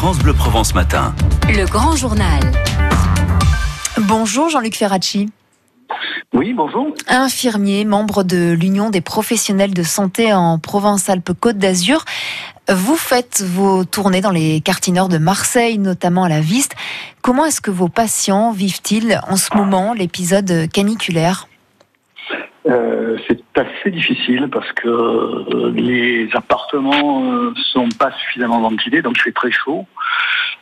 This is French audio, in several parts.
France Bleu Provence Matin. Le grand journal. Bonjour Jean-Luc Ferracci. Oui, bonjour. Infirmier, membre de l'Union des professionnels de santé en Provence-Alpes-Côte d'Azur. Vous faites vos tournées dans les quartiers nord de Marseille, notamment à la Viste. Comment est-ce que vos patients vivent-ils en ce moment l'épisode caniculaire? Euh, c'est assez difficile parce que euh, les appartements ne sont pas suffisamment ventilés, donc il fait très chaud.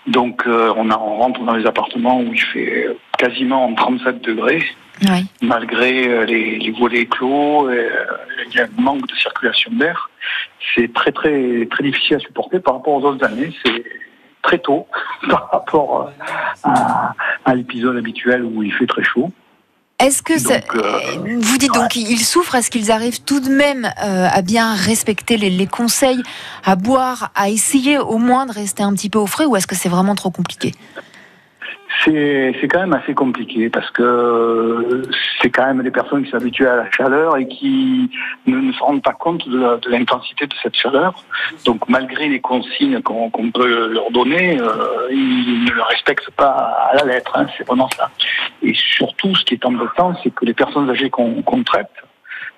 Donc euh, on, a- on rentre dans les appartements où il fait quasiment 37 degrés, Oui. malgré euh, les, les volets clos, euh, il y a un manque de circulation d'air. C'est très très très difficile à supporter par rapport aux autres années. C'est très tôt par rapport à, à l'épisode habituel où il fait très chaud. Est-ce que ça- euh, vous dites donc ils souffrent Est-ce qu'ils arrivent tout de même euh, à bien respecter les, les conseils, à boire, à essayer au moins de rester un petit peu au frais, ou est-ce que c'est vraiment trop compliqué? C'est quand même assez compliqué parce que euh, c'est quand même des personnes qui s'habituent à la chaleur et qui ne, se rendent pas compte de, l'intensité de cette chaleur. Donc malgré les consignes qu'on peut leur donner, euh, ils ne le respectent pas à la lettre. hein, c'est vraiment ça. Et surtout, ce qui est embêtant, c'est que les personnes âgées qu'on traite,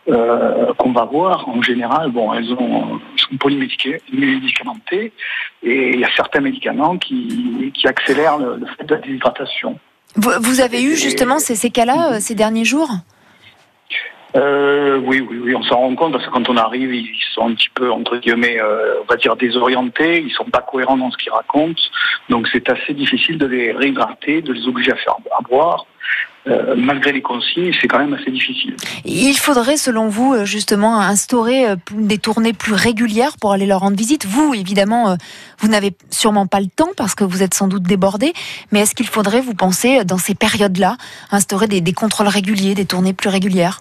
euh, qu'on va voir, en général, bon, elles ont, polymédicamentées et il y a certains médicaments qui, qui accélèrent le, le fait de la déshydratation. vous, vous avez eu justement ces, ces cas-là euh, ces derniers jours? Euh, oui, oui, oui, on s'en rend compte parce que quand on arrive, ils sont un petit peu, entre guillemets, euh, on va dire désorientés, ils sont pas cohérents dans ce qu'ils racontent, donc c'est assez difficile de les réhydrater, de les obliger à faire à boire. Euh, malgré les consignes, c'est quand même assez difficile. Il faudrait, selon vous, euh, justement, instaurer euh, des tournées plus régulières pour aller leur rendre visite. Vous, évidemment, vous n'avez sûrement pas le temps parce que vous êtes sans doute débordé. Mais est-ce qu'il faudrait, vous pensez, dans ces périodes-là, instaurer des, des contrôles réguliers, des tournées plus régulières?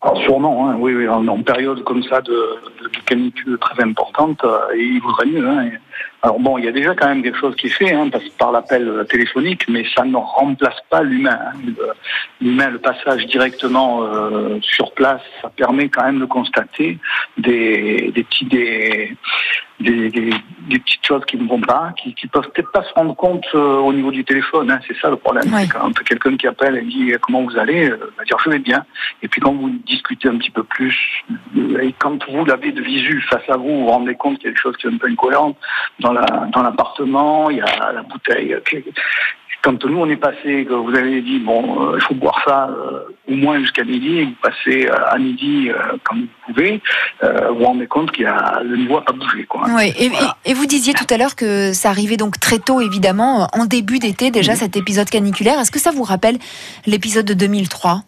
Alors, sûrement, hein, oui, oui, en, en période comme ça de, de, de canicule très importante, euh, il vaudrait mieux. Hein. Alors bon, il y a déjà quand même quelque chose qui est fait hein, par l'appel euh, téléphonique, mais ça ne remplace pas l'humain. hein. L'humain, le passage directement euh, sur place, ça permet quand même de constater des, des petits des, des, des- des petites choses qui ne vont pas, qui, qui peuvent peut-être pas se rendre compte euh, au niveau du téléphone. hein. C'est ça le problème. Ouais. Quand quelqu'un qui appelle et dit euh, comment vous allez, euh, va dire je vais bien. Et puis quand vous discutez un petit peu plus, euh, et quand vous l'avez de visu face à vous, vous vous rendez compte qu'il y a des choses qui sont un peu incohérentes dans la dans l'appartement, il y a la bouteille. euh, qui- Quand nous on est passé, que vous avez dit bon, euh, il faut boire ça euh, au moins jusqu'à midi, et vous passez euh, à midi quand vous pouvez, vous vous rendez compte qu'il y a le niveau n'a pas bougé quoi. Oui, et, Voilà. et- et vous disiez tout à l'heure que ça arrivait donc très tôt, évidemment, en début d'été déjà, cet épisode caniculaire. Est-ce que ça vous rappelle l'épisode de 2003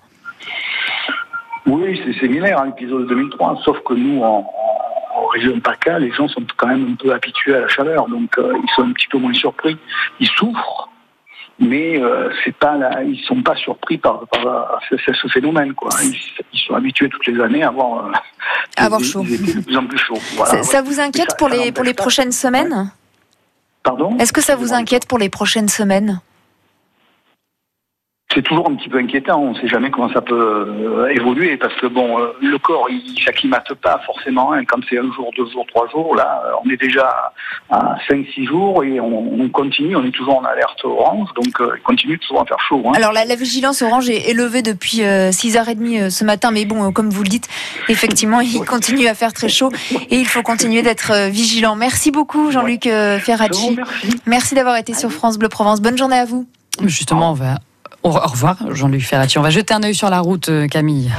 Oui, c'est similaire à l'épisode de 2003, sauf que nous, en, en- en région PACA, les gens sont quand même un peu habitués à la chaleur, donc euh, ils sont un petit peu moins surpris. Ils souffrent, mais euh, c'est pas la, ils sont pas surpris par, par ce, ce- ce phénomène. Quoi. Ils, ils sont habitués toutes les années à avoir, euh, À avoir des- chaud. des étés de plus en plus chaud. Voilà, ça, ouais. ça vous inquiète ça- pour les, pour les prochaines semaines? Pardon? Est-ce que ça vous inquiète pour les prochaines semaines? C'est toujours un petit peu inquiétant. On ne sait jamais comment ça peut euh, évoluer parce que bon, euh, le corps il s'acclimate pas forcément. hein. Quand c'est un jour, deux jours, trois jours, là, euh, on est déjà à cinq, six jours et on, on continue. On est toujours en alerte orange, donc euh, il continue toujours à faire chaud. hein. Alors la, la vigilance orange est élevée depuis euh, 6h30 euh, ce matin, mais bon, euh, comme vous le dites, effectivement, il continue à faire très chaud et il faut continuer d'être vigilant. Merci beaucoup Jean-Luc Ferracci. Merci d'avoir été sur France Bleu Provence. Bonne journée à vous. Justement, on va. Au revoir, Jean-Luc Ferrati. On va jeter un œil sur la route, euh, Camille.